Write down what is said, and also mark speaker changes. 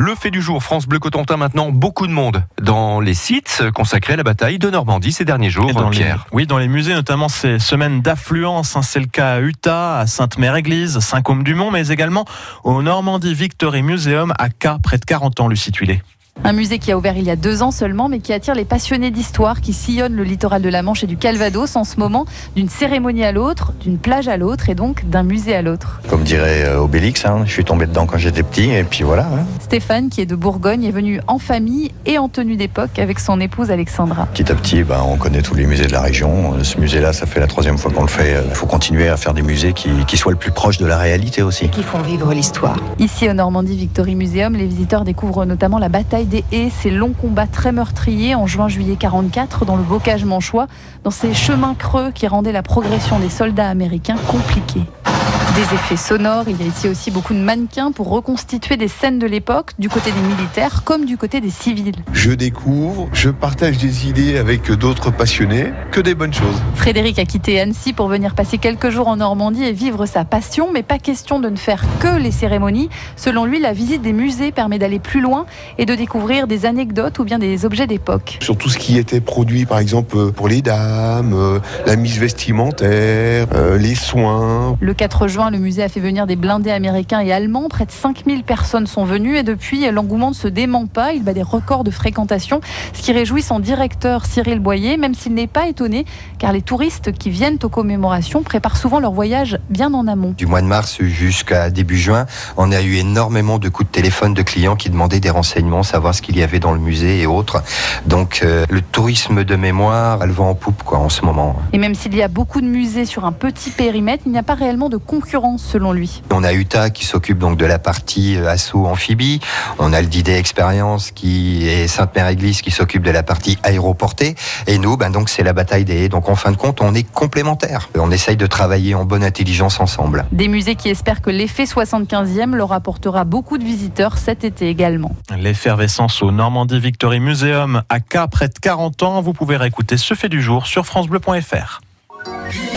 Speaker 1: Le fait du jour, France Bleu Cotentin maintenant, beaucoup de monde dans les sites consacrés à la bataille de Normandie ces derniers jours,
Speaker 2: dans
Speaker 1: Pierre.
Speaker 2: oui, dans les musées, notamment ces semaines d'affluence. Hein, c'est le cas à Utah, à Sainte-Mère-Église, Saint-Côme-du-Mont, mais également au Normandie Victory Museum à Cas, près de 40 ans, Lucie Tuilé.
Speaker 3: Un musée qui a ouvert il y a deux ans seulement, mais qui attire les passionnés d'histoire qui sillonnent le littoral de la Manche et du Calvados en ce moment, d'une cérémonie à l'autre, d'une plage à l'autre et donc d'un musée à l'autre.
Speaker 4: Comme dirait euh, Obélix, hein, je suis tombé dedans quand j'étais petit et puis voilà. Hein.
Speaker 3: Stéphane, qui est de Bourgogne, est venu en famille et en tenue d'époque avec son épouse Alexandra.
Speaker 4: Petit à petit, ben, on connaît tous les musées de la région. Ce musée-là, ça fait la troisième fois qu'on le fait. Il faut continuer à faire des musées qui, qui soient le plus proches de la réalité aussi.
Speaker 5: Qui font vivre l'histoire.
Speaker 3: Ici au Normandie Victory Museum, les visiteurs découvrent notamment la bataille ces longs combat très meurtrier en juin-juillet 44 dans le bocage manchois, dans ces chemins creux qui rendaient la progression des soldats américains compliquée. Des effets sonores, il y a ici aussi beaucoup de mannequins pour reconstituer des scènes de l'époque, du côté des militaires comme du côté des civils.
Speaker 6: Je découvre, je partage des idées avec d'autres passionnés, que des bonnes choses.
Speaker 3: Frédéric a quitté Annecy pour venir passer quelques jours en Normandie et vivre sa passion, mais pas question de ne faire que les cérémonies. Selon lui, la visite des musées permet d'aller plus loin et de découvrir des anecdotes ou bien des objets d'époque.
Speaker 6: Sur tout ce qui était produit, par exemple, pour les dames, euh, la mise vestimentaire, euh, les soins.
Speaker 3: Le 4 juin, le musée a fait venir des blindés américains et allemands. Près de 5000 personnes sont venues et depuis, l'engouement ne se dément pas. Il bat des records de fréquentation, ce qui réjouit son directeur Cyril Boyer, même s'il n'est pas étonné, car les touristes qui viennent aux commémorations préparent souvent leur voyage bien en amont.
Speaker 7: Du mois de mars jusqu'à début juin, on a eu énormément de coups de téléphone de clients qui demandaient des renseignements, savoir ce qu'il y avait dans le musée et autres. Donc euh, le tourisme de mémoire, elle va en poupe quoi en ce moment.
Speaker 3: Et même s'il y a beaucoup de musées sur un petit périmètre, il n'y a pas réellement de concurrence selon lui.
Speaker 7: On a Utah qui s'occupe donc de la partie euh, assaut amphibie. On a le Didet Expérience qui est Sainte-Mère-Église qui s'occupe de la partie aéroportée. Et nous, ben donc c'est la bataille des haies. Donc en fin de compte, on est complémentaires. On essaye de travailler en bonne intelligence ensemble.
Speaker 3: Des musées qui espèrent que l'effet 75e leur apportera beaucoup de visiteurs cet été également.
Speaker 2: L'effervescence au Normandie Victory Museum à Cas, près de 40 ans. Vous pouvez réécouter ce fait du jour sur francebleu.fr.